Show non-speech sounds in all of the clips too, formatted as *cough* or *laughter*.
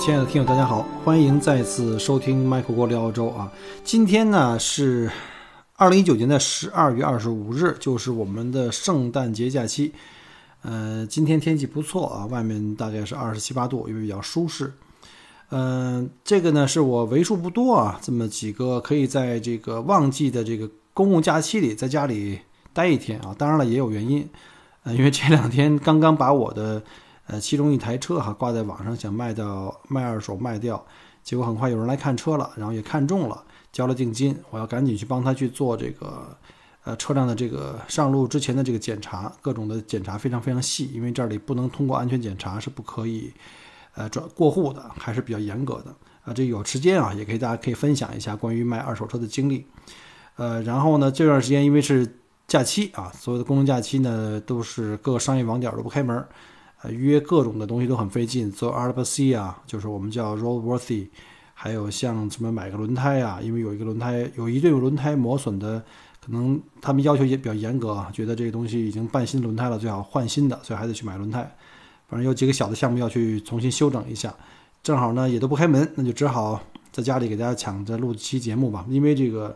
亲爱的听友，大家好，欢迎再次收听麦克郭聊澳洲啊！今天呢是二零一九年的十二月二十五日，就是我们的圣诞节假期。呃，今天天气不错啊，外面大概是二十七八度，因为比较舒适。嗯，这个呢是我为数不多啊，这么几个可以在这个旺季的这个公共假期里在家里待一天啊。当然了，也有原因，呃，因为这两天刚刚把我的。呃，其中一台车哈挂在网上，想卖掉卖二手卖掉，结果很快有人来看车了，然后也看中了，交了定金，我要赶紧去帮他去做这个，呃，车辆的这个上路之前的这个检查，各种的检查非常非常细，因为这里不能通过安全检查是不可以，呃，转过户的，还是比较严格的啊。这有时间啊，也可以大家可以分享一下关于卖二手车的经历，呃，然后呢，这段时间因为是假期啊，所有的公共假期呢都是各个商业网点都不开门。约各种的东西都很费劲，做 a r b c 啊，就是我们叫 roadworthy，还有像什么买个轮胎啊，因为有一个轮胎有一对轮胎磨损的，可能他们要求也比较严格啊，觉得这个东西已经半新轮胎了，最好换新的，所以还得去买轮胎。反正有几个小的项目要去重新修整一下，正好呢也都不开门，那就只好在家里给大家抢着录期节目吧。因为这个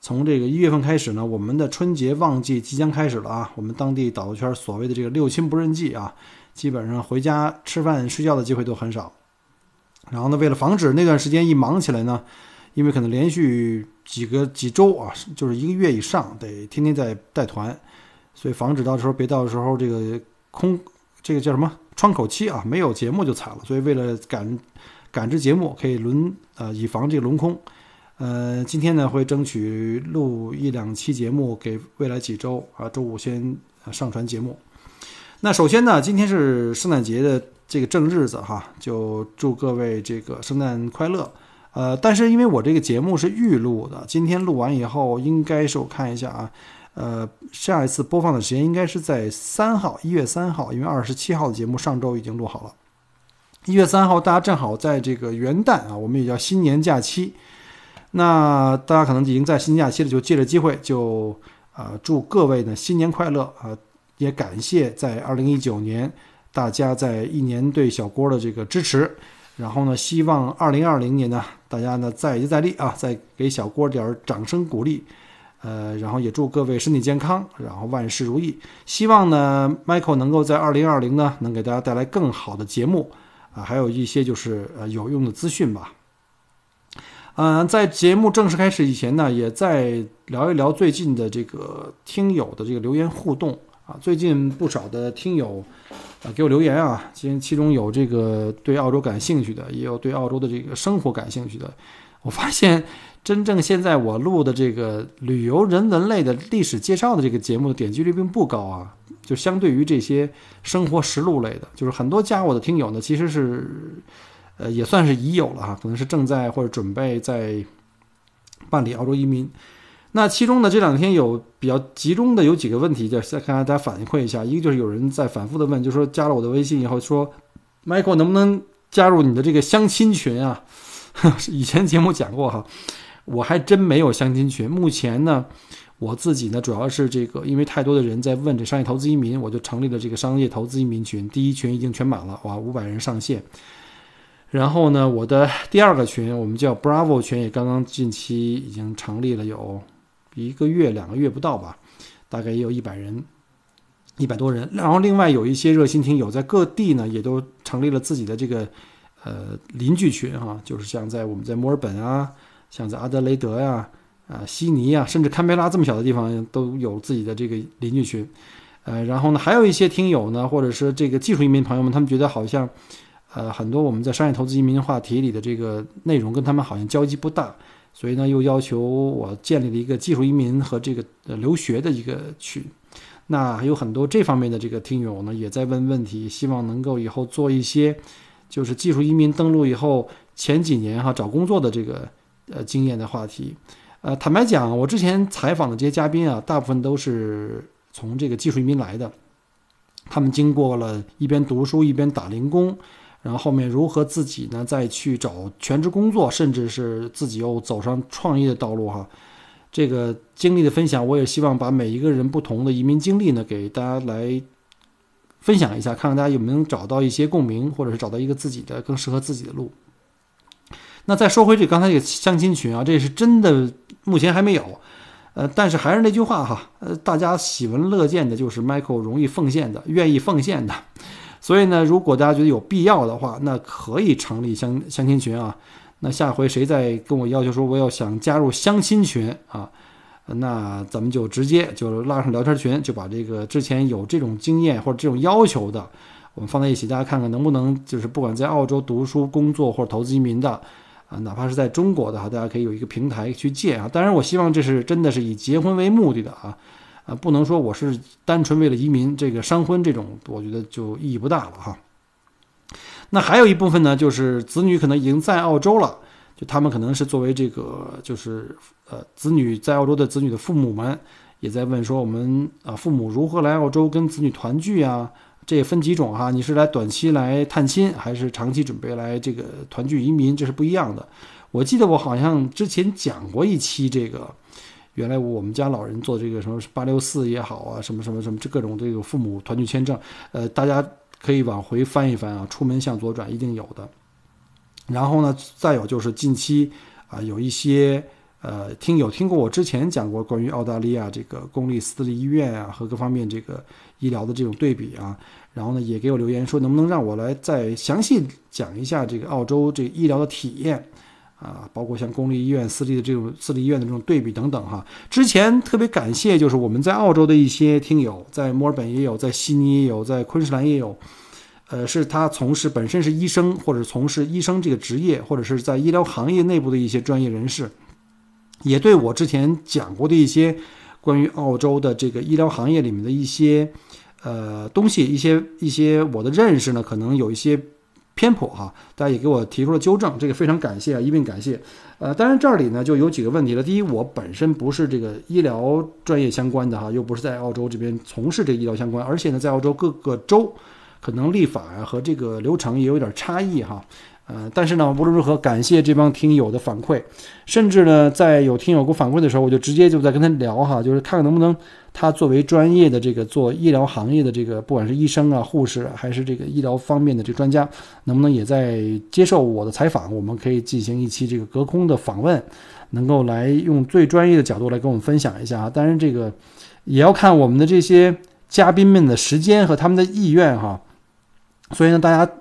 从这个一月份开始呢，我们的春节旺季即将开始了啊，我们当地导游圈所谓的这个六亲不认季啊。基本上回家吃饭睡觉的机会都很少，然后呢，为了防止那段时间一忙起来呢，因为可能连续几个几周啊，就是一个月以上，得天天在带团，所以防止到时候别到时候这个空这个叫什么窗口期啊，没有节目就惨了。所以为了赶赶制节目，可以轮呃以防这个轮空，呃，今天呢会争取录一两期节目，给未来几周啊，周五先上传节目。那首先呢，今天是圣诞节的这个正日子哈，就祝各位这个圣诞快乐。呃，但是因为我这个节目是预录的，今天录完以后，应该是我看一下啊，呃，下一次播放的时间应该是在三号，一月三号，因为二十七号的节目上周已经录好了。一月三号，大家正好在这个元旦啊，我们也叫新年假期。那大家可能已经在新假期了，就借着机会就啊，祝各位呢新年快乐啊！也感谢在二零一九年大家在一年对小郭的这个支持，然后呢，希望二零二零年呢，大家呢再接再厉啊，再给小郭点掌声鼓励，呃，然后也祝各位身体健康，然后万事如意。希望呢，Michael 能够在二零二零呢，能给大家带来更好的节目啊，还有一些就是呃有用的资讯吧。嗯，在节目正式开始以前呢，也在聊一聊最近的这个听友的这个留言互动。啊，最近不少的听友啊给我留言啊，其其中有这个对澳洲感兴趣的，也有对澳洲的这个生活感兴趣的。我发现，真正现在我录的这个旅游人文类的历史介绍的这个节目的点击率并不高啊，就相对于这些生活实录类的，就是很多加我的听友呢，其实是呃也算是已有了哈，可能是正在或者准备在办理澳洲移民。那其中呢，这两天有比较集中的有几个问题，就再看大家反馈一下。一个就是有人在反复的问，就是说加了我的微信以后，说，Michael 能不能加入你的这个相亲群啊？*laughs* 以前节目讲过哈，我还真没有相亲群。目前呢，我自己呢主要是这个，因为太多的人在问这商业投资移民，我就成立了这个商业投资移民群。第一群已经全满了，哇，五百人上线。然后呢，我的第二个群，我们叫 Bravo 群，也刚刚近期已经成立了，有。一个月两个月不到吧，大概也有一百人，一百多人。然后另外有一些热心听友在各地呢，也都成立了自己的这个呃邻居群哈，就是像在我们在墨尔本啊，像在阿德雷德呀、啊悉尼啊，甚至堪培拉这么小的地方都有自己的这个邻居群。呃，然后呢，还有一些听友呢，或者是这个技术移民朋友们，他们觉得好像呃很多我们在商业投资移民话题里的这个内容跟他们好像交集不大。所以呢，又要求我建立了一个技术移民和这个留学的一个群。那还有很多这方面的这个听友呢，也在问问题，希望能够以后做一些就是技术移民登陆以后前几年哈找工作的这个呃经验的话题。呃，坦白讲，我之前采访的这些嘉宾啊，大部分都是从这个技术移民来的，他们经过了一边读书一边打零工，然后后面如何自己呢再去找全职工作，甚至是自己又走上创业的道路哈。这个经历的分享，我也希望把每一个人不同的移民经历呢，给大家来分享一下，看看大家有没有找到一些共鸣，或者是找到一个自己的更适合自己的路。那再说回这刚才这个相亲群啊，这是真的，目前还没有。呃，但是还是那句话哈，呃，大家喜闻乐见的就是 Michael 容易奉献的，愿意奉献的。所以呢，如果大家觉得有必要的话，那可以成立相相亲群啊。那下回谁再跟我要求说我要想加入相亲群啊，那咱们就直接就拉上聊天群，就把这个之前有这种经验或者这种要求的，我们放在一起，大家看看能不能就是不管在澳洲读书、工作或者投资移民的啊，哪怕是在中国的哈，大家可以有一个平台去借啊。当然，我希望这是真的是以结婚为目的的啊，啊，不能说我是单纯为了移民这个商婚这种，我觉得就意义不大了哈。那还有一部分呢，就是子女可能已经在澳洲了，就他们可能是作为这个，就是呃，子女在澳洲的子女的父母们也在问说，我们啊，父母如何来澳洲跟子女团聚啊？这也分几种哈，你是来短期来探亲，还是长期准备来这个团聚移民？这是不一样的。我记得我好像之前讲过一期这个，原来我们家老人做这个什么八六四也好啊，什么什么什么这各种这个父母团聚签证，呃，大家。可以往回翻一翻啊，出门向左转一定有的。然后呢，再有就是近期啊，有一些呃听友听过我之前讲过关于澳大利亚这个公立私立医院啊和各方面这个医疗的这种对比啊，然后呢也给我留言说能不能让我来再详细讲一下这个澳洲这医疗的体验。啊，包括像公立医院、私立的这种私立医院的这种对比等等哈。之前特别感谢，就是我们在澳洲的一些听友，在墨尔本也有，在悉尼也有，在昆士兰也有。呃，是他从事本身是医生，或者从事医生这个职业，或者是在医疗行业内部的一些专业人士，也对我之前讲过的一些关于澳洲的这个医疗行业里面的一些呃东西，一些一些我的认识呢，可能有一些。偏颇哈，大家也给我提出了纠正，这个非常感谢啊，一并感谢。呃，当然这里呢就有几个问题了。第一，我本身不是这个医疗专业相关的哈，又不是在澳洲这边从事这个医疗相关，而且呢，在澳洲各个州可能立法呀和这个流程也有点差异哈。呃，但是呢，无论如何，感谢这帮听友的反馈，甚至呢，在有听友给我反馈的时候，我就直接就在跟他聊哈，就是看看能不能他作为专业的这个做医疗行业的这个，不管是医生啊、护士还是这个医疗方面的这专家，能不能也在接受我的采访？我们可以进行一期这个隔空的访问，能够来用最专业的角度来跟我们分享一下啊。当然，这个也要看我们的这些嘉宾们的时间和他们的意愿哈。所以呢，大家。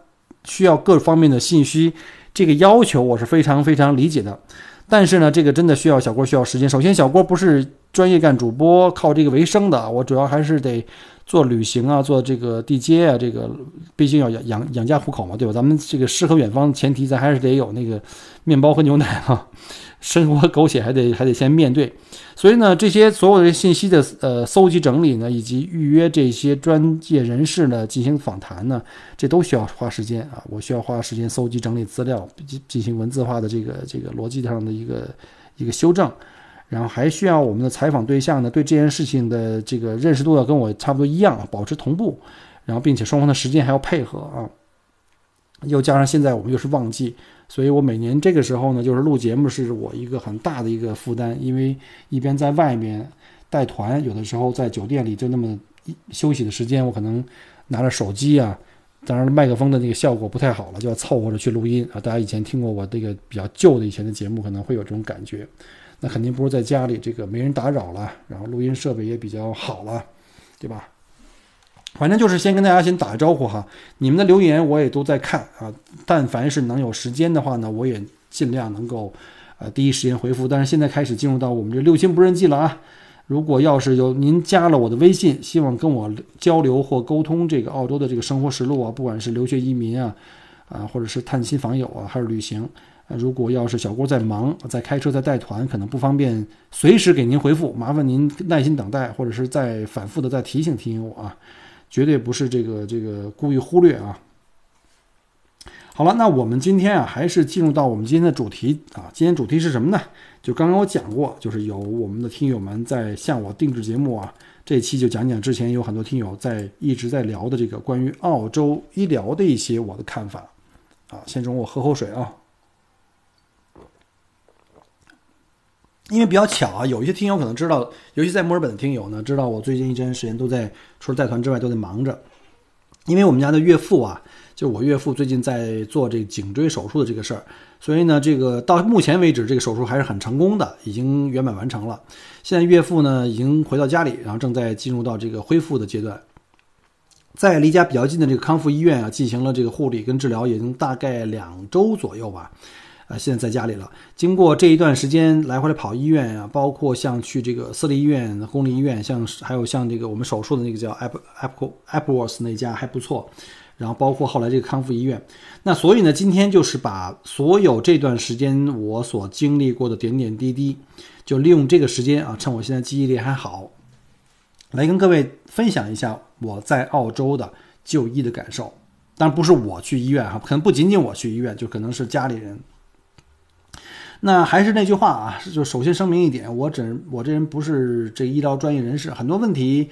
需要各方面的信息，这个要求我是非常非常理解的。但是呢，这个真的需要小郭需要时间。首先，小郭不是专业干主播，靠这个为生的。我主要还是得做旅行啊，做这个地接啊，这个毕竟要养养养家糊口嘛，对吧？咱们这个诗和远方前提，咱还是得有那个面包和牛奶哈。生活苟且还得还得先面对，所以呢，这些所有的信息的呃搜集整理呢，以及预约这些专业人士呢进行访谈呢，这都需要花时间啊。我需要花时间搜集整理资料，进进行文字化的这个这个逻辑上的一个一个修正，然后还需要我们的采访对象呢对这件事情的这个认识度要跟我差不多一样，保持同步，然后并且双方的时间还要配合啊。又加上现在我们又是旺季。所以我每年这个时候呢，就是录节目是我一个很大的一个负担，因为一边在外面带团，有的时候在酒店里就那么休息的时间，我可能拿着手机啊，当然麦克风的那个效果不太好了，就要凑合着去录音啊。大家以前听过我这个比较旧的以前的节目，可能会有这种感觉。那肯定不如在家里这个没人打扰了，然后录音设备也比较好了，对吧？反正就是先跟大家先打个招呼哈，你们的留言我也都在看啊。但凡是能有时间的话呢，我也尽量能够，呃，第一时间回复。但是现在开始进入到我们这六亲不认记了啊。如果要是有您加了我的微信，希望跟我交流或沟通这个澳洲的这个生活实录啊，不管是留学移民啊，啊，或者是探亲访友啊，还是旅行，如果要是小郭在忙，在开车在带团，可能不方便随时给您回复，麻烦您耐心等待，或者是再反复的再提醒提醒我啊。绝对不是这个这个故意忽略啊。好了，那我们今天啊，还是进入到我们今天的主题啊。今天主题是什么呢？就刚刚我讲过，就是有我们的听友们在向我定制节目啊。这期就讲讲之前有很多听友在一直在聊的这个关于澳洲医疗的一些我的看法啊。先容我喝口水啊。因为比较巧啊，有一些听友可能知道，尤其在墨尔本的听友呢，知道我最近一段时间都在除了带团之外都在忙着。因为我们家的岳父啊，就我岳父最近在做这个颈椎手术的这个事儿，所以呢，这个到目前为止这个手术还是很成功的，已经圆满完成了。现在岳父呢已经回到家里，然后正在进入到这个恢复的阶段，在离家比较近的这个康复医院啊进行了这个护理跟治疗，已经大概两周左右吧。啊，现在在家里了。经过这一段时间来回来跑医院啊，包括像去这个私立医院、公立医院，像还有像这个我们手术的那个叫 Apple Apple Appleworth 那家还不错。然后包括后来这个康复医院。那所以呢，今天就是把所有这段时间我所经历过的点点滴滴，就利用这个时间啊，趁我现在记忆力还好，来跟各位分享一下我在澳洲的就医的感受。当然不是我去医院哈，可能不仅仅我去医院，就可能是家里人。那还是那句话啊，就首先声明一点，我只我这人不是这医疗专业人士，很多问题，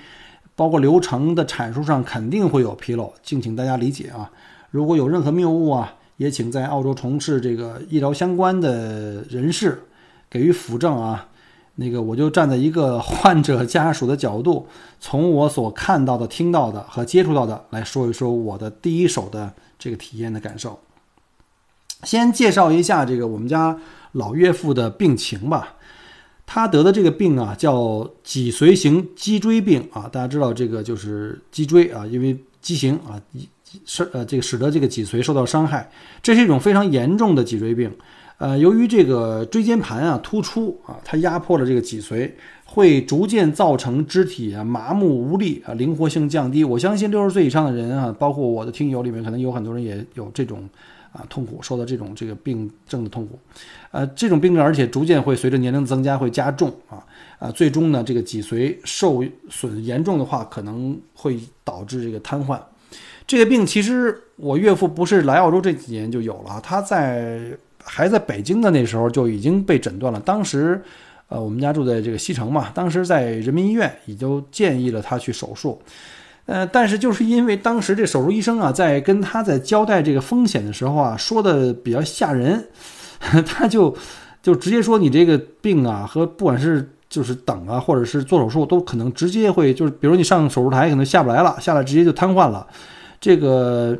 包括流程的阐述上肯定会有纰漏，敬请大家理解啊。如果有任何谬误啊，也请在澳洲从事这个医疗相关的人士给予辅正啊。那个我就站在一个患者家属的角度，从我所看到的、听到的和接触到的来说一说我的第一手的这个体验的感受。先介绍一下这个我们家。老岳父的病情吧，他得的这个病啊，叫脊髓型脊椎病啊。大家知道这个就是脊椎啊，因为畸形啊，使呃这个使得这个脊髓受到伤害，这是一种非常严重的脊椎病。呃，由于这个椎间盘啊突出啊，它压迫了这个脊髓，会逐渐造成肢体啊麻木无力啊，灵活性降低。我相信六十岁以上的人啊，包括我的听友里面，可能有很多人也有这种。啊，痛苦，受到这种这个病症的痛苦，呃，这种病症而且逐渐会随着年龄增加会加重啊啊，最终呢，这个脊髓受损严重的话，可能会导致这个瘫痪。这个病其实我岳父不是来澳洲这几年就有了，他在还在北京的那时候就已经被诊断了。当时，呃，我们家住在这个西城嘛，当时在人民医院已经建议了他去手术。呃，但是就是因为当时这手术医生啊，在跟他在交代这个风险的时候啊，说的比较吓人，*laughs* 他就就直接说你这个病啊，和不管是就是等啊，或者是做手术，都可能直接会就是，比如你上手术台可能下不来了，下来直接就瘫痪了，这个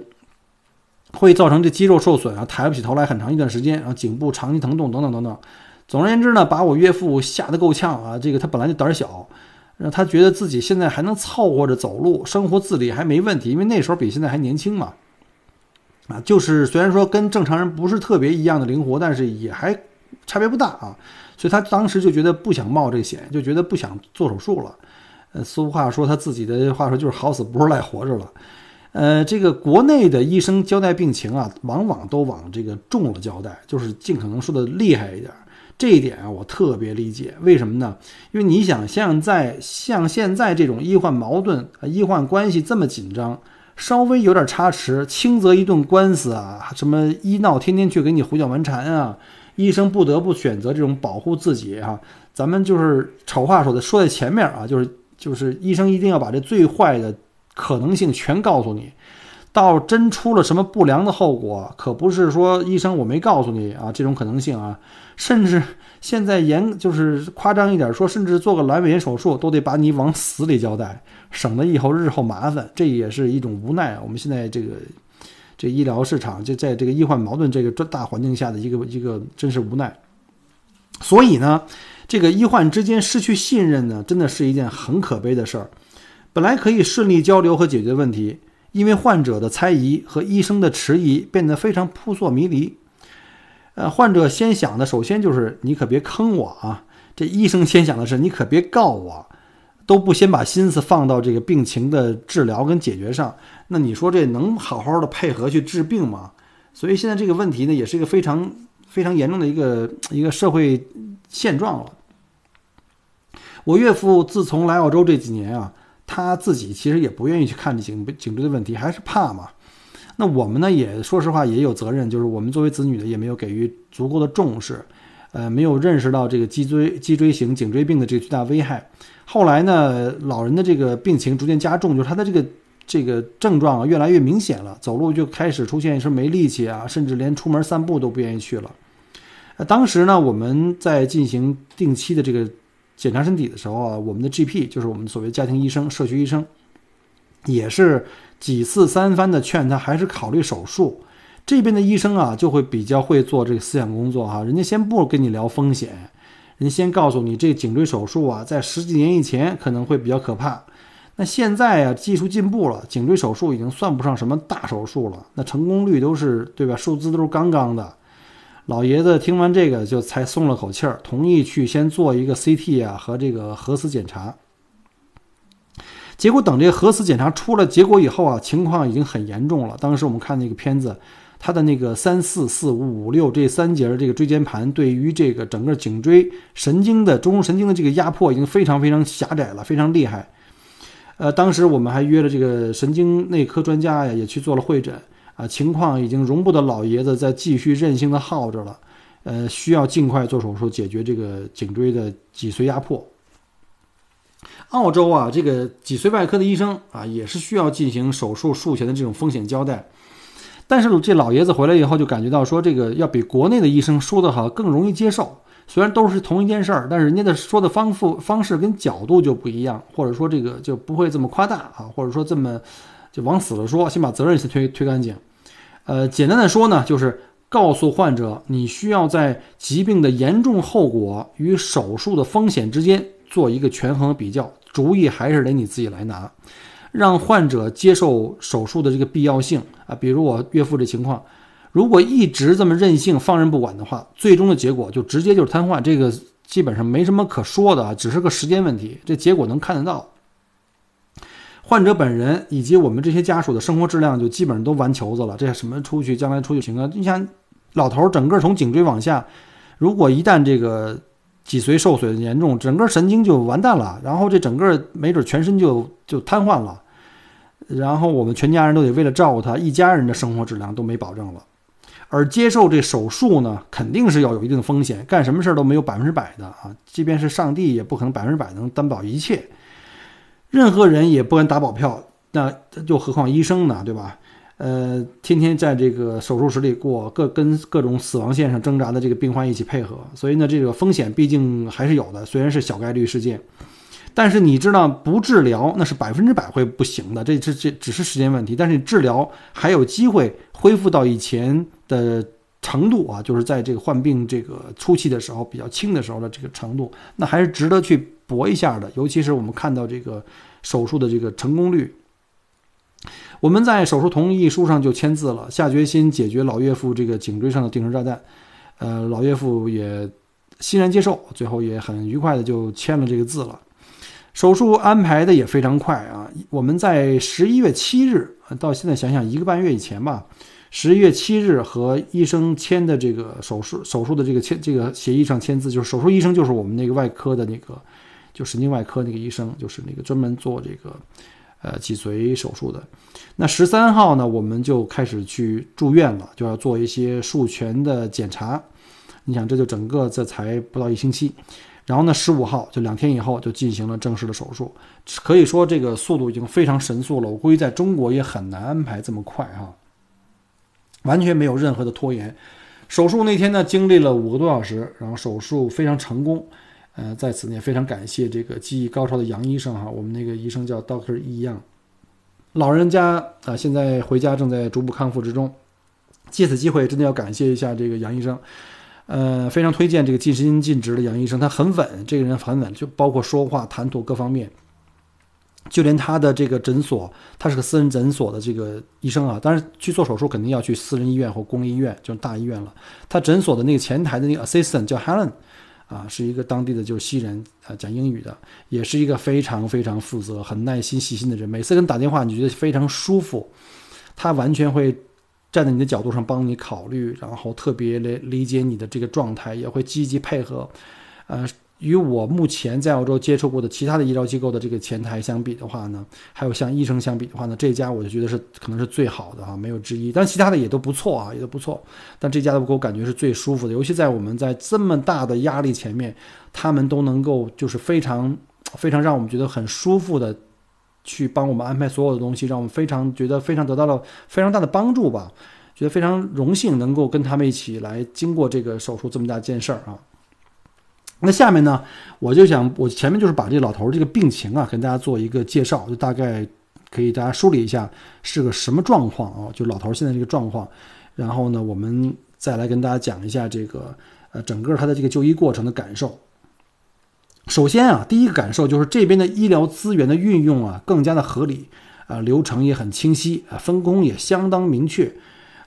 会造成这肌肉受损啊，抬不起头来很长一段时间，然后颈部长期疼痛等等等等。总而言之呢，把我岳父吓得够呛啊，这个他本来就胆小。让他觉得自己现在还能凑合着走路，生活自理还没问题，因为那时候比现在还年轻嘛。啊，就是虽然说跟正常人不是特别一样的灵活，但是也还差别不大啊。所以他当时就觉得不想冒这险，就觉得不想做手术了。呃，俗话说他自己的话说就是好死不如赖活着了。呃，这个国内的医生交代病情啊，往往都往这个重了交代，就是尽可能说的厉害一点。这一点啊，我特别理解，为什么呢？因为你想，像在像现在这种医患矛盾、医患关系这么紧张，稍微有点差池，轻则一顿官司啊，什么医闹天天去给你胡搅蛮缠啊，医生不得不选择这种保护自己哈。咱们就是丑话说的说在前面啊，就是就是医生一定要把这最坏的可能性全告诉你。到真出了什么不良的后果，可不是说医生我没告诉你啊，这种可能性啊，甚至现在严就是夸张一点说，甚至做个阑尾炎手术都得把你往死里交代，省得以后日后麻烦，这也是一种无奈啊。我们现在这个这医疗市场就在这个医患矛盾这个大环境下的一个一个真是无奈。所以呢，这个医患之间失去信任呢，真的是一件很可悲的事儿。本来可以顺利交流和解决问题。因为患者的猜疑和医生的迟疑变得非常扑朔迷离，呃，患者先想的首先就是你可别坑我啊，这医生先想的是你可别告我，都不先把心思放到这个病情的治疗跟解决上，那你说这能好好的配合去治病吗？所以现在这个问题呢，也是一个非常非常严重的一个一个社会现状了。我岳父自从来澳洲这几年啊。他自己其实也不愿意去看这颈颈椎的问题，还是怕嘛，那我们呢，也说实话也有责任，就是我们作为子女的也没有给予足够的重视，呃，没有认识到这个脊椎脊椎型颈椎病的这个巨大危害。后来呢，老人的这个病情逐渐加重，就是他的这个这个症状啊越来越明显了，走路就开始出现一些没力气啊，甚至连出门散步都不愿意去了。呃，当时呢，我们在进行定期的这个检查身体的时候啊，我们的 GP 就是我们所谓家庭医生、社区医生，也是几次三番的劝他还是考虑手术。这边的医生啊，就会比较会做这个思想工作哈，人家先不跟你聊风险。人先告诉你，这颈椎手术啊，在十几年以前可能会比较可怕。那现在啊，技术进步了，颈椎手术已经算不上什么大手术了。那成功率都是对吧？数字都是杠杠的。老爷子听完这个，就才松了口气儿，同意去先做一个 CT 啊和这个核磁检查。结果等这个核磁检查出了结果以后啊，情况已经很严重了。当时我们看那个片子。他的那个三四四五五六这三节这个椎间盘，对于这个整个颈椎神经的中枢神经的这个压迫已经非常非常狭窄了，非常厉害。呃，当时我们还约了这个神经内科专家呀，也去做了会诊啊，情况已经容不得老爷子再继续任性的耗着了，呃，需要尽快做手术解决这个颈椎的脊髓压迫。澳洲啊，这个脊髓外科的医生啊，也是需要进行手术术前的这种风险交代。但是这老爷子回来以后就感觉到说，这个要比国内的医生说的好更容易接受。虽然都是同一件事儿，但是人家的说的方复方式跟角度就不一样，或者说这个就不会这么夸大啊，或者说这么就往死了说，先把责任先推推干净。呃，简单的说呢，就是告诉患者，你需要在疾病的严重后果与手术的风险之间做一个权衡比较，主意还是得你自己来拿。让患者接受手术的这个必要性啊，比如我岳父这情况，如果一直这么任性放任不管的话，最终的结果就直接就是瘫痪，这个基本上没什么可说的啊，只是个时间问题，这结果能看得到。患者本人以及我们这些家属的生活质量就基本上都完球子了，这什么出去将来出去行啊？你想，老头整个从颈椎往下，如果一旦这个脊髓受损严重，整个神经就完蛋了，然后这整个没准全身就就瘫痪了。然后我们全家人都得为了照顾他，一家人的生活质量都没保证了。而接受这手术呢，肯定是要有一定风险，干什么事儿都没有百分之百的啊！即便是上帝也不可能百分之百能担保一切，任何人也不敢打保票，那又何况医生呢，对吧？呃，天天在这个手术室里过，各跟各种死亡线上挣扎的这个病患一起配合，所以呢，这个风险毕竟还是有的，虽然是小概率事件。但是你知道，不治疗那是百分之百会不行的，这这这只是时间问题。但是你治疗还有机会恢复到以前的程度啊，就是在这个患病这个初期的时候比较轻的时候的这个程度，那还是值得去搏一下的。尤其是我们看到这个手术的这个成功率，我们在手术同意书上就签字了，下决心解决老岳父这个颈椎上的定时炸弹。呃，老岳父也欣然接受，最后也很愉快的就签了这个字了。手术安排的也非常快啊！我们在十一月七日，到现在想想一个半月以前吧，十一月七日和医生签的这个手术手术的这个签这个协议上签字，就是手术医生就是我们那个外科的那个，就神经外科那个医生，就是那个专门做这个呃脊髓手术的。那十三号呢，我们就开始去住院了，就要做一些术前的检查。你想，这就整个这才不到一星期。然后呢，十五号就两天以后就进行了正式的手术，可以说这个速度已经非常神速了。我估计在中国也很难安排这么快哈，完全没有任何的拖延。手术那天呢，经历了五个多小时，然后手术非常成功。呃，在此呢也非常感谢这个技艺高超的杨医生哈，我们那个医生叫 Doctor 易样，老人家啊现在回家正在逐步康复之中。借此机会，真的要感谢一下这个杨医生。呃，非常推荐这个尽心尽职的杨医生，他很稳，这个人很稳，就包括说话、谈吐各方面，就连他的这个诊所，他是个私人诊所的这个医生啊，当然去做手术肯定要去私人医院或公立医院，就是大医院了。他诊所的那个前台的那个 assistant 叫 Helen，啊，是一个当地的就是西人，啊，讲英语的，也是一个非常非常负责、很耐心、细心的人。每次跟打电话，你觉得非常舒服，他完全会。站在你的角度上帮你考虑，然后特别理理解你的这个状态，也会积极配合。呃，与我目前在澳洲接触过的其他的医疗机构的这个前台相比的话呢，还有像医生相比的话呢，这家我就觉得是可能是最好的啊，没有之一。但其他的也都不错啊，也都不错。但这家的给我感觉是最舒服的，尤其在我们在这么大的压力前面，他们都能够就是非常非常让我们觉得很舒服的去帮我们安排所有的东西，让我们非常觉得非常得到了非常大的帮助吧。觉得非常荣幸能够跟他们一起来经过这个手术这么大件事儿啊。那下面呢，我就想，我前面就是把这老头这个病情啊，跟大家做一个介绍，就大概可以大家梳理一下是个什么状况啊，就老头现在这个状况。然后呢，我们再来跟大家讲一下这个呃整个他的这个就医过程的感受。首先啊，第一个感受就是这边的医疗资源的运用啊更加的合理啊，流程也很清晰啊，分工也相当明确。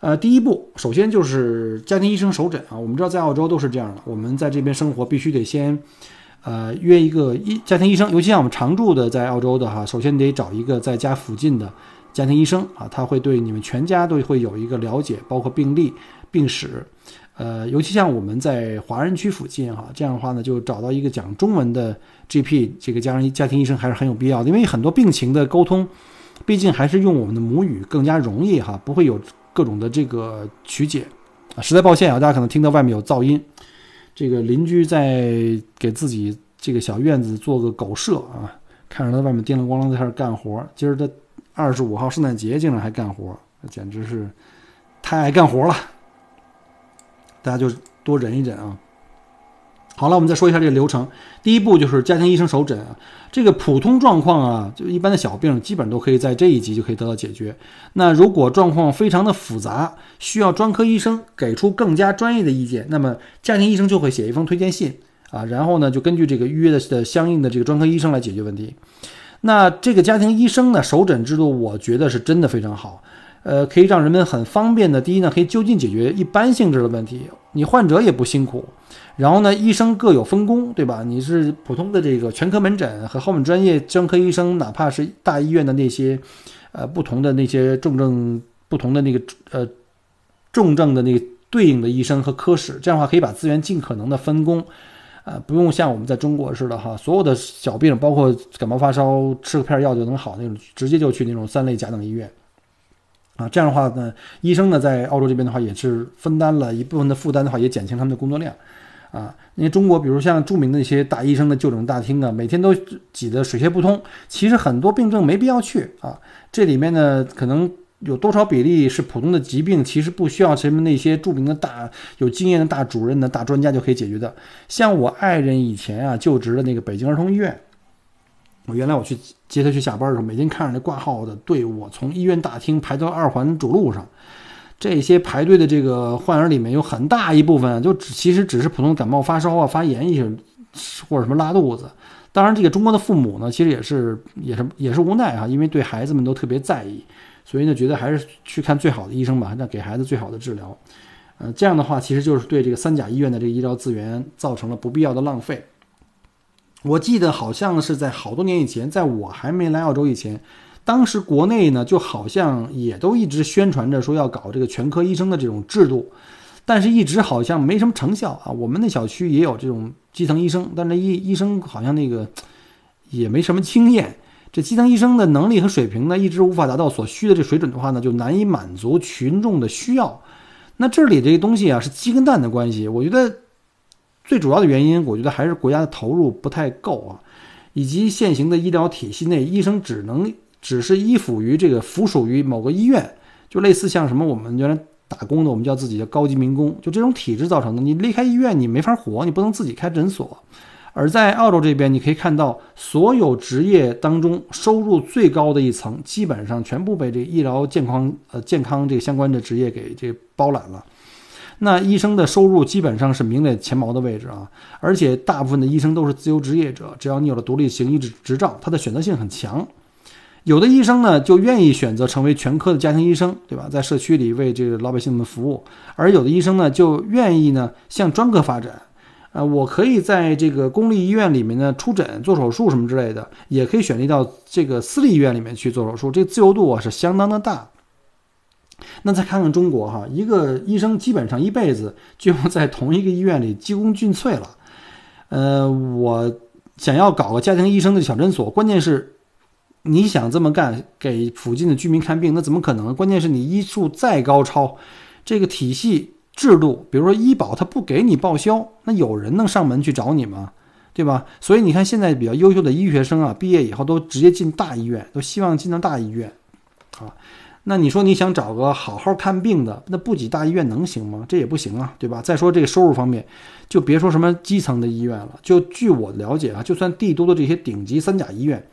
呃，第一步，首先就是家庭医生首诊啊。我们知道在澳洲都是这样的，我们在这边生活必须得先，呃，约一个医家庭医生。尤其像我们常住的在澳洲的哈，首先得找一个在家附近的家庭医生啊，他会对你们全家都会有一个了解，包括病历、病史。呃，尤其像我们在华人区附近哈，这样的话呢，就找到一个讲中文的 GP，这个家人家庭医生还是很有必要的，因为很多病情的沟通，毕竟还是用我们的母语更加容易哈，不会有。各种的这个曲解啊，实在抱歉啊，大家可能听到外面有噪音，这个邻居在给自己这个小院子做个狗舍啊，看着他外面叮铃咣啷在那干活。今儿他二十五号圣诞节竟然还干活，简直是太爱干活了。大家就多忍一忍啊。好了，我们再说一下这个流程。第一步就是家庭医生首诊啊，这个普通状况啊，就一般的小病，基本都可以在这一级就可以得到解决。那如果状况非常的复杂，需要专科医生给出更加专业的意见，那么家庭医生就会写一封推荐信啊，然后呢，就根据这个预约的的相应的这个专科医生来解决问题。那这个家庭医生呢，首诊制度，我觉得是真的非常好。呃，可以让人们很方便的，第一呢，可以就近解决一般性质的问题，你患者也不辛苦。然后呢，医生各有分工，对吧？你是普通的这个全科门诊和后面专业专科医生，哪怕是大医院的那些，呃，不同的那些重症、不同的那个呃重症的那个对应的医生和科室，这样的话可以把资源尽可能的分工，呃，不用像我们在中国似的哈，所有的小病，包括感冒发烧，吃个片药就能好那种，直接就去那种三类甲等医院。啊，这样的话呢，医生呢在澳洲这边的话也是分担了一部分的负担的话，也减轻他们的工作量。啊，因为中国比如像著名的一些大医生的就诊大厅啊，每天都挤得水泄不通。其实很多病症没必要去啊，这里面呢可能有多少比例是普通的疾病，其实不需要什么那些著名的大有经验的大主任的大专家就可以解决的。像我爱人以前啊就职的那个北京儿童医院。我原来我去接他去下班的时候，每天看着那挂号的队伍从医院大厅排到二环主路上，这些排队的这个患儿里面有很大一部分就只其实只是普通感冒发烧啊、发炎一些，或者什么拉肚子。当然，这个中国的父母呢，其实也是也是也是无奈啊，因为对孩子们都特别在意，所以呢，觉得还是去看最好的医生吧，那给孩子最好的治疗。呃，这样的话，其实就是对这个三甲医院的这个医疗资源造成了不必要的浪费。我记得好像是在好多年以前，在我还没来澳洲以前，当时国内呢就好像也都一直宣传着说要搞这个全科医生的这种制度，但是一直好像没什么成效啊。我们那小区也有这种基层医生，但是医医生好像那个也没什么经验。这基层医生的能力和水平呢，一直无法达到所需的这水准的话呢，就难以满足群众的需要。那这里这个东西啊，是鸡跟蛋的关系，我觉得。最主要的原因，我觉得还是国家的投入不太够啊，以及现行的医疗体系内，医生只能只是依附于这个附属于某个医院，就类似像什么我们原来打工的，我们叫自己的高级民工，就这种体制造成的。你离开医院，你没法活，你不能自己开诊所。而在澳洲这边，你可以看到，所有职业当中收入最高的一层，基本上全部被这医疗健康呃健康这个相关的职业给这包揽了。那医生的收入基本上是名列前茅的位置啊，而且大部分的医生都是自由职业者，只要你有了独立行医执执照，他的选择性很强。有的医生呢就愿意选择成为全科的家庭医生，对吧？在社区里为这个老百姓们服务。而有的医生呢就愿意呢向专科发展，呃，我可以在这个公立医院里面呢出诊做手术什么之类的，也可以选择到这个私立医院里面去做手术，这自由度啊是相当的大。那再看看中国哈，一个医生基本上一辈子就要在同一个医院里鞠躬尽瘁了，呃，我想要搞个家庭医生的小诊所，关键是你想这么干，给附近的居民看病，那怎么可能？关键是你医术再高超，这个体系制度，比如说医保，它不给你报销，那有人能上门去找你吗？对吧？所以你看，现在比较优秀的医学生啊，毕业以后都直接进大医院，都希望进到大医院，啊。那你说你想找个好好看病的，那不挤大医院能行吗？这也不行啊，对吧？再说这个收入方面，就别说什么基层的医院了。就据我了解啊，就算帝都的这些顶级三甲医院，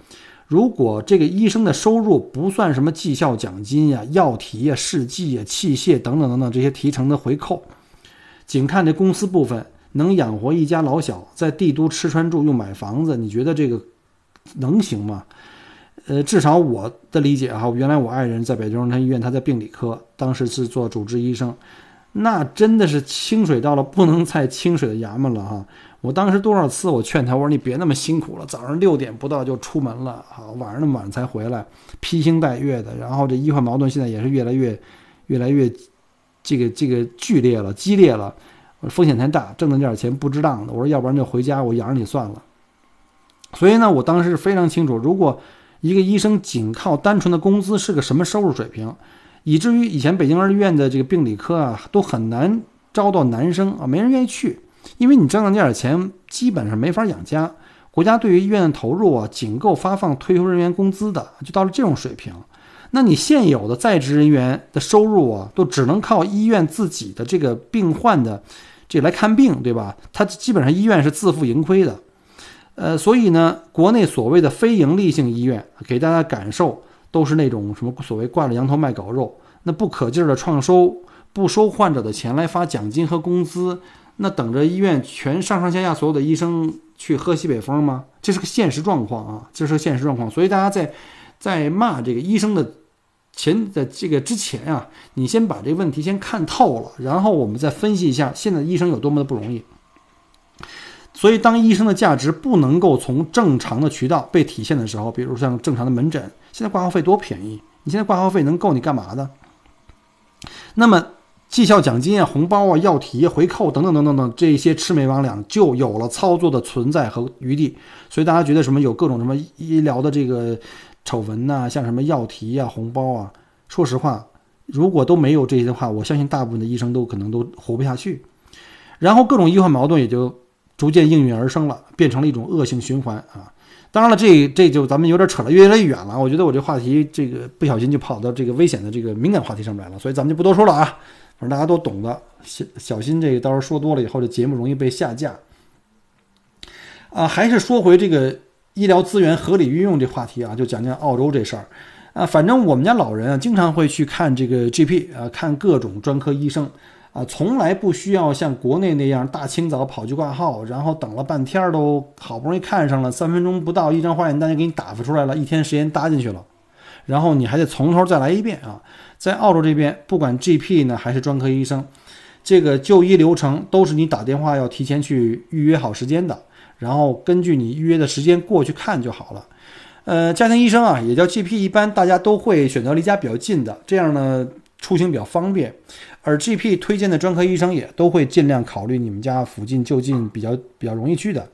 如果这个医生的收入不算什么绩效奖金呀、药提呀、试剂呀、器械等等等等这些提成的回扣，仅看这公司部分，能养活一家老小，在帝都吃穿住用买房子，你觉得这个能行吗？呃，至少我的理解哈，原来我爱人在北京中山医院，他在病理科，当时是做主治医生，那真的是清水到了不能再清水的衙门了哈。我当时多少次我劝他，我说你别那么辛苦了，早上六点不到就出门了啊，晚上那么晚才回来，披星戴月的，然后这医患矛盾现在也是越来越、越来越这个这个剧烈了、激烈了，风险太大，挣的那点钱不值当的。我说要不然就回家，我养着你算了。所以呢，我当时非常清楚，如果一个医生仅靠单纯的工资是个什么收入水平，以至于以前北京儿医院的这个病理科啊都很难招到男生啊，没人愿意去，因为你挣那点钱基本上没法养家。国家对于医院的投入啊，仅够发放退休人员工资的，就到了这种水平。那你现有的在职人员的收入啊，都只能靠医院自己的这个病患的这来看病，对吧？他基本上医院是自负盈亏的。呃，所以呢，国内所谓的非盈利性医院给大家感受都是那种什么所谓挂着羊头卖狗肉，那不可劲儿的创收，不收患者的钱来发奖金和工资，那等着医院全上上下下所有的医生去喝西北风吗？这是个现实状况啊，这是个现实状况。所以大家在在骂这个医生的前的这个之前啊，你先把这个问题先看透了，然后我们再分析一下现在医生有多么的不容易。所以，当医生的价值不能够从正常的渠道被体现的时候，比如像正常的门诊，现在挂号费多便宜？你现在挂号费能够你干嘛的？那么，绩效奖金啊、红包啊、药提、回扣等等等等等这些魑魅魍魉，就有了操作的存在和余地。所以，大家觉得什么有各种什么医疗的这个丑闻呐，像什么药提啊、红包啊，说实话，如果都没有这些的话，我相信大部分的医生都可能都活不下去。然后，各种医患矛盾也就。逐渐应运而生了，变成了一种恶性循环啊！当然了，这这就咱们有点扯了，越来越远了。我觉得我这话题这个不小心就跑到这个危险的这个敏感话题上面来了，所以咱们就不多说了啊。反正大家都懂的，小小心这个到时候说多了以后，这节目容易被下架。啊，还是说回这个医疗资源合理运用这话题啊，就讲讲澳洲这事儿啊。反正我们家老人啊，经常会去看这个 GP 啊，看各种专科医生。啊，从来不需要像国内那样大清早跑去挂号，然后等了半天都好不容易看上了，三分钟不到一张化验单就给你打发出来了，一天时间搭进去了，然后你还得从头再来一遍啊。在澳洲这边，不管 GP 呢还是专科医生，这个就医流程都是你打电话要提前去预约好时间的，然后根据你预约的时间过去看就好了。呃，家庭医生啊，也叫 GP，一般大家都会选择离家比较近的，这样呢出行比较方便。而 GP 推荐的专科医生也都会尽量考虑你们家附近就近比较比较容易去的，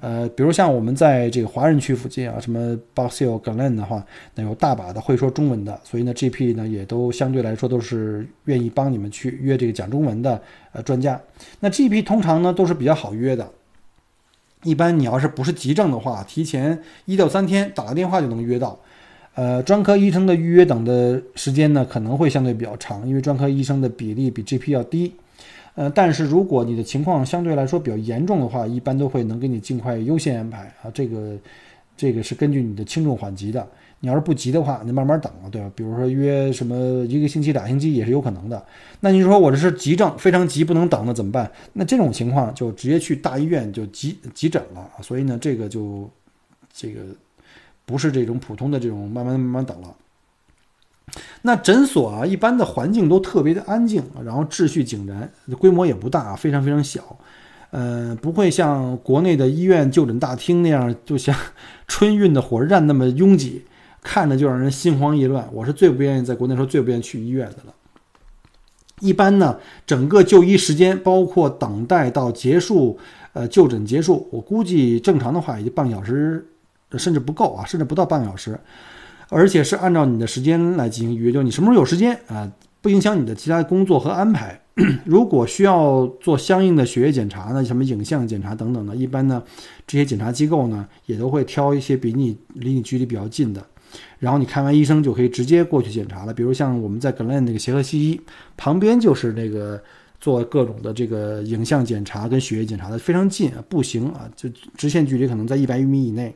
呃，比如像我们在这个华人区附近啊，什么 Box Hill、Glen 的话，那有大把的会说中文的，所以呢，GP 呢也都相对来说都是愿意帮你们去约这个讲中文的呃专家。那 GP 通常呢都是比较好约的，一般你要是不是急症的话，提前一到三天打个电话就能约到。呃，专科医生的预约等的时间呢，可能会相对比较长，因为专科医生的比例比 GP 要低。呃，但是如果你的情况相对来说比较严重的话，一般都会能给你尽快优先安排啊。这个，这个是根据你的轻重缓急的。你要是不急的话，你慢慢等，对吧？比如说约什么一个星期、俩星期也是有可能的。那你说我这是急症，非常急，不能等，了怎么办？那这种情况就直接去大医院就急急诊了。所以呢，这个就这个。不是这种普通的这种慢慢慢慢等了。那诊所啊，一般的环境都特别的安静，然后秩序井然，规模也不大，非常非常小。呃，不会像国内的医院就诊大厅那样，就像 *laughs* 春运的火车站那么拥挤，看着就让人心慌意乱。我是最不愿意在国内时候最不愿意去医院的了。一般呢，整个就医时间包括等待到结束，呃，就诊结束，我估计正常的话也就半个小时，甚至不够啊，甚至不到半个小时，而且是按照你的时间来进行预约，就你什么时候有时间啊，不影响你的其他工作和安排。*coughs* 如果需要做相应的血液检查呢，什么影像检查等等的，一般呢，这些检查机构呢也都会挑一些比你离你距离比较近的。然后你看完医生就可以直接过去检查了，比如像我们在格兰那个协和西医旁边就是那个做各种的这个影像检查跟血液检查的非常近，步行啊就直线距离可能在一百余米以内。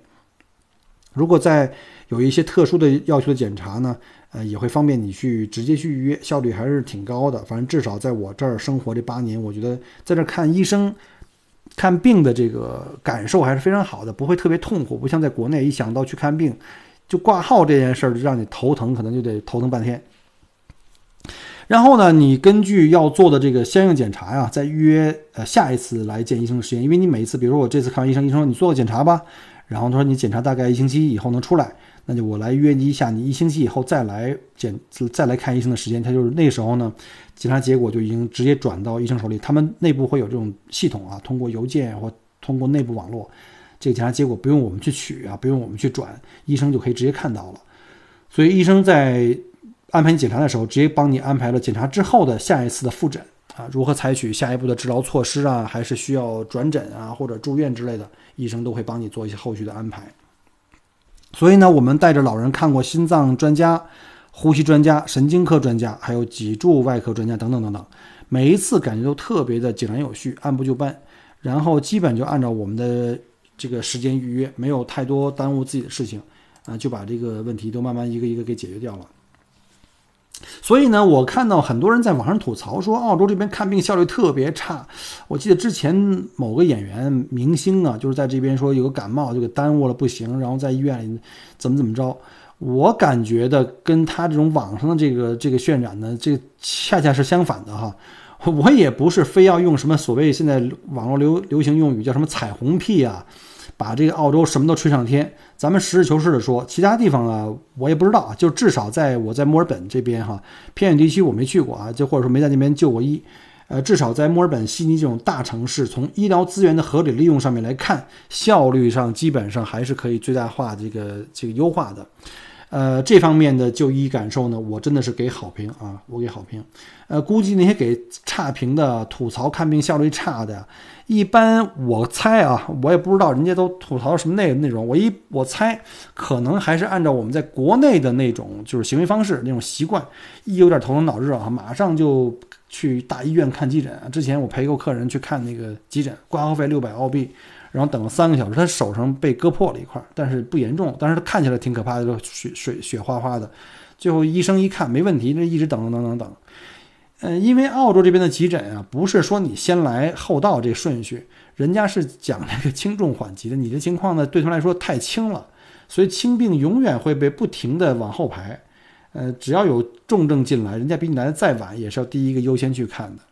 如果在有一些特殊的要求的检查呢，呃也会方便你去直接去预约，效率还是挺高的。反正至少在我这儿生活这八年，我觉得在这看医生看病的这个感受还是非常好的，不会特别痛苦，不像在国内一想到去看病。就挂号这件事儿，就让你头疼，可能就得头疼半天。然后呢，你根据要做的这个相应检查呀，再预约呃下一次来见医生的时间。因为你每一次，比如说我这次看完医生，医生说你做个检查吧，然后他说你检查大概一星期以后能出来，那就我来约你一下，你一星期以后再来检再来看医生的时间。他就是那时候呢，检查结果就已经直接转到医生手里，他们内部会有这种系统啊，通过邮件或通过内部网络。这个检查结果不用我们去取啊，不用我们去转，医生就可以直接看到了。所以医生在安排你检查的时候，直接帮你安排了检查之后的下一次的复诊啊，如何采取下一步的治疗措施啊，还是需要转诊啊或者住院之类的，医生都会帮你做一些后续的安排。所以呢，我们带着老人看过心脏专家、呼吸专家、神经科专家，还有脊柱外科专家等等等等，每一次感觉都特别的井然有序，按部就班，然后基本就按照我们的。这个时间预约没有太多耽误自己的事情，啊，就把这个问题都慢慢一个一个给解决掉了。所以呢，我看到很多人在网上吐槽说，澳洲这边看病效率特别差。我记得之前某个演员明星啊，就是在这边说有个感冒就给耽误了不行，然后在医院里怎么怎么着。我感觉的跟他这种网上的这个这个渲染呢，这恰恰是相反的哈。*laughs* 我也不是非要用什么所谓现在网络流流行用语叫什么彩虹屁啊。把这个澳洲什么都吹上天，咱们实事求是的说，其他地方啊，我也不知道啊。就至少在我在墨尔本这边哈，偏远地区我没去过啊，就或者说没在那边就过医。呃，至少在墨尔本、悉尼这种大城市，从医疗资源的合理利用上面来看，效率上基本上还是可以最大化这个这个优化的。呃，这方面的就医感受呢，我真的是给好评啊，我给好评。呃，估计那些给差评的、吐槽看病效率差的，一般我猜啊，我也不知道人家都吐槽什么内内容。我一我猜，可能还是按照我们在国内的那种就是行为方式、那种习惯，一有点头疼脑热啊，马上就去大医院看急诊。之前我陪过客人去看那个急诊，挂号费六百澳币。然后等了三个小时，他手上被割破了一块，但是不严重，但是他看起来挺可怕的，血水血花花的。最后医生一看没问题，那一直等等等等等。嗯，因为澳洲这边的急诊啊，不是说你先来后到这顺序，人家是讲这个轻重缓急的。你的情况呢，对他来说太轻了，所以轻病永远会被不停的往后排。呃，只要有重症进来，人家比你来的再晚，也是要第一个优先去看的。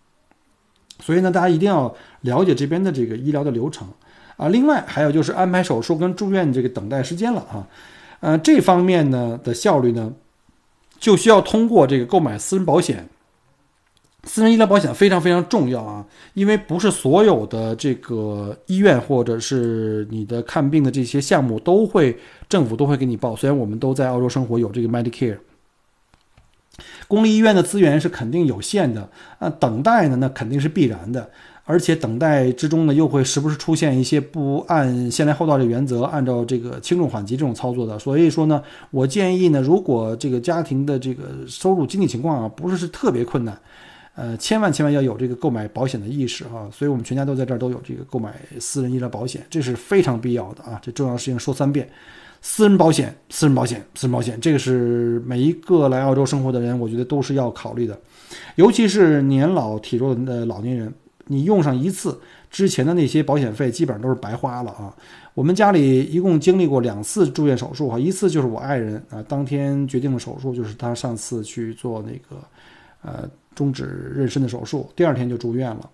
所以呢，大家一定要了解这边的这个医疗的流程。啊，另外还有就是安排手术跟住院这个等待时间了啊，呃，这方面呢的效率呢，就需要通过这个购买私人保险，私人医疗保险非常非常重要啊，因为不是所有的这个医院或者是你的看病的这些项目都会政府都会给你报，虽然我们都在澳洲生活有这个 Medicare，公立医院的资源是肯定有限的啊，等待呢那肯定是必然的。而且等待之中呢，又会时不时出现一些不按先来后到的原则，按照这个轻重缓急这种操作的。所以说呢，我建议呢，如果这个家庭的这个收入经济情况啊，不是是特别困难，呃，千万千万要有这个购买保险的意识啊。所以我们全家都在这儿都有这个购买私人医疗保险，这是非常必要的啊。这重要事情说三遍：私人保险，私人保险，私人保险，这个是每一个来澳洲生活的人，我觉得都是要考虑的，尤其是年老体弱的老年人。你用上一次之前的那些保险费，基本上都是白花了啊！我们家里一共经历过两次住院手术哈，一次就是我爱人啊当天决定的手术，就是他上次去做那个呃终止妊娠的手术，第二天就住院了。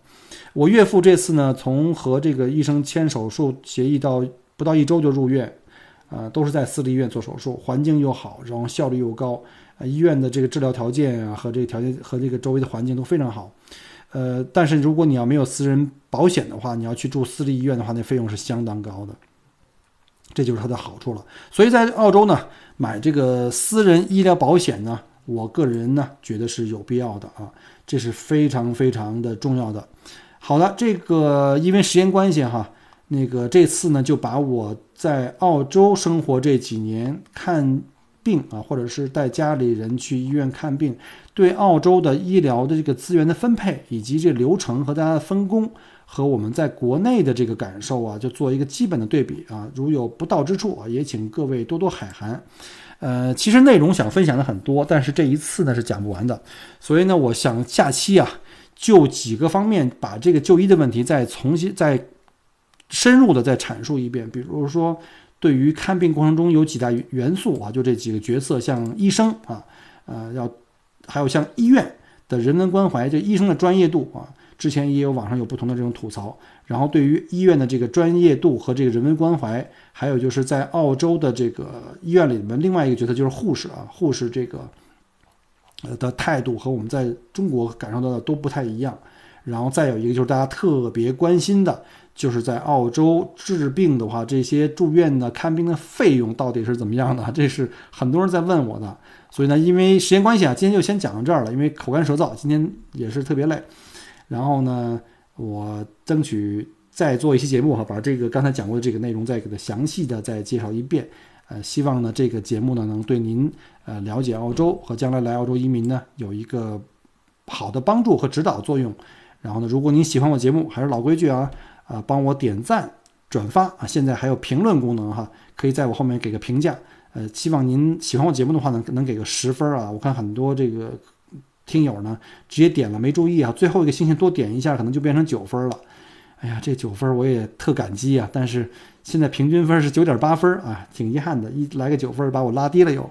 我岳父这次呢，从和这个医生签手术协议到不到一周就入院，呃，都是在私立医院做手术，环境又好，然后效率又高，呃，医院的这个治疗条件啊和这个条件和这个周围的环境都非常好。呃，但是如果你要没有私人保险的话，你要去住私立医院的话，那费用是相当高的。这就是它的好处了。所以在澳洲呢，买这个私人医疗保险呢，我个人呢觉得是有必要的啊，这是非常非常的重要的。好的，这个因为时间关系哈，那个这次呢就把我在澳洲生活这几年看病啊，或者是带家里人去医院看病。对澳洲的医疗的这个资源的分配，以及这流程和大家的分工，和我们在国内的这个感受啊，就做一个基本的对比啊。如有不到之处啊，也请各位多多海涵。呃，其实内容想分享的很多，但是这一次呢是讲不完的，所以呢，我想下期啊，就几个方面把这个就医的问题再重新再深入的再阐述一遍。比如说，对于看病过程中有几大元素啊，就这几个角色，像医生啊，呃，要。还有像医院的人文关怀，这医生的专业度啊，之前也有网上有不同的这种吐槽。然后对于医院的这个专业度和这个人文关怀，还有就是在澳洲的这个医院里面，另外一个角色就是护士啊，护士这个呃的态度和我们在中国感受到的都不太一样。然后再有一个就是大家特别关心的，就是在澳洲治病的话，这些住院的看病的费用到底是怎么样的？*laughs* 这是很多人在问我的。所以呢，因为时间关系啊，今天就先讲到这儿了。因为口干舌燥，今天也是特别累。然后呢，我争取再做一期节目哈，把这个刚才讲过的这个内容再给它详细的再介绍一遍。呃，希望呢这个节目呢能对您呃了解澳洲和将来来澳洲移民呢有一个好的帮助和指导作用。然后呢，如果您喜欢我节目，还是老规矩啊，啊，帮我点赞、转发啊，现在还有评论功能哈，可以在我后面给个评价。呃，希望您喜欢我节目的话呢，能给个十分啊！我看很多这个听友呢，直接点了没注意啊，最后一个星星多点一下，可能就变成九分了。哎呀，这九分我也特感激啊！但是现在平均分是九点八分啊，挺遗憾的，一来个九分把我拉低了又。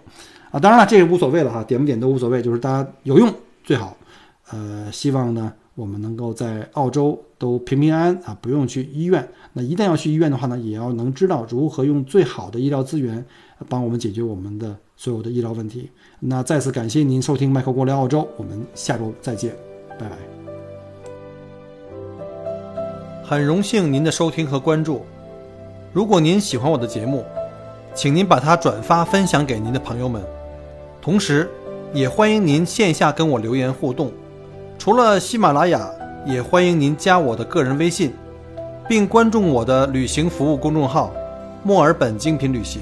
啊，当然了，这也无所谓了哈，点不点都无所谓，就是大家有用最好。呃，希望呢。我们能够在澳洲都平平安安啊，不用去医院。那一旦要去医院的话呢，也要能知道如何用最好的医疗资源帮我们解决我们的所有的医疗问题。那再次感谢您收听麦克国聊澳洲，我们下周再见，拜拜。很荣幸您的收听和关注。如果您喜欢我的节目，请您把它转发分享给您的朋友们，同时也欢迎您线下跟我留言互动。除了喜马拉雅，也欢迎您加我的个人微信，并关注我的旅行服务公众号“墨尔本精品旅行”。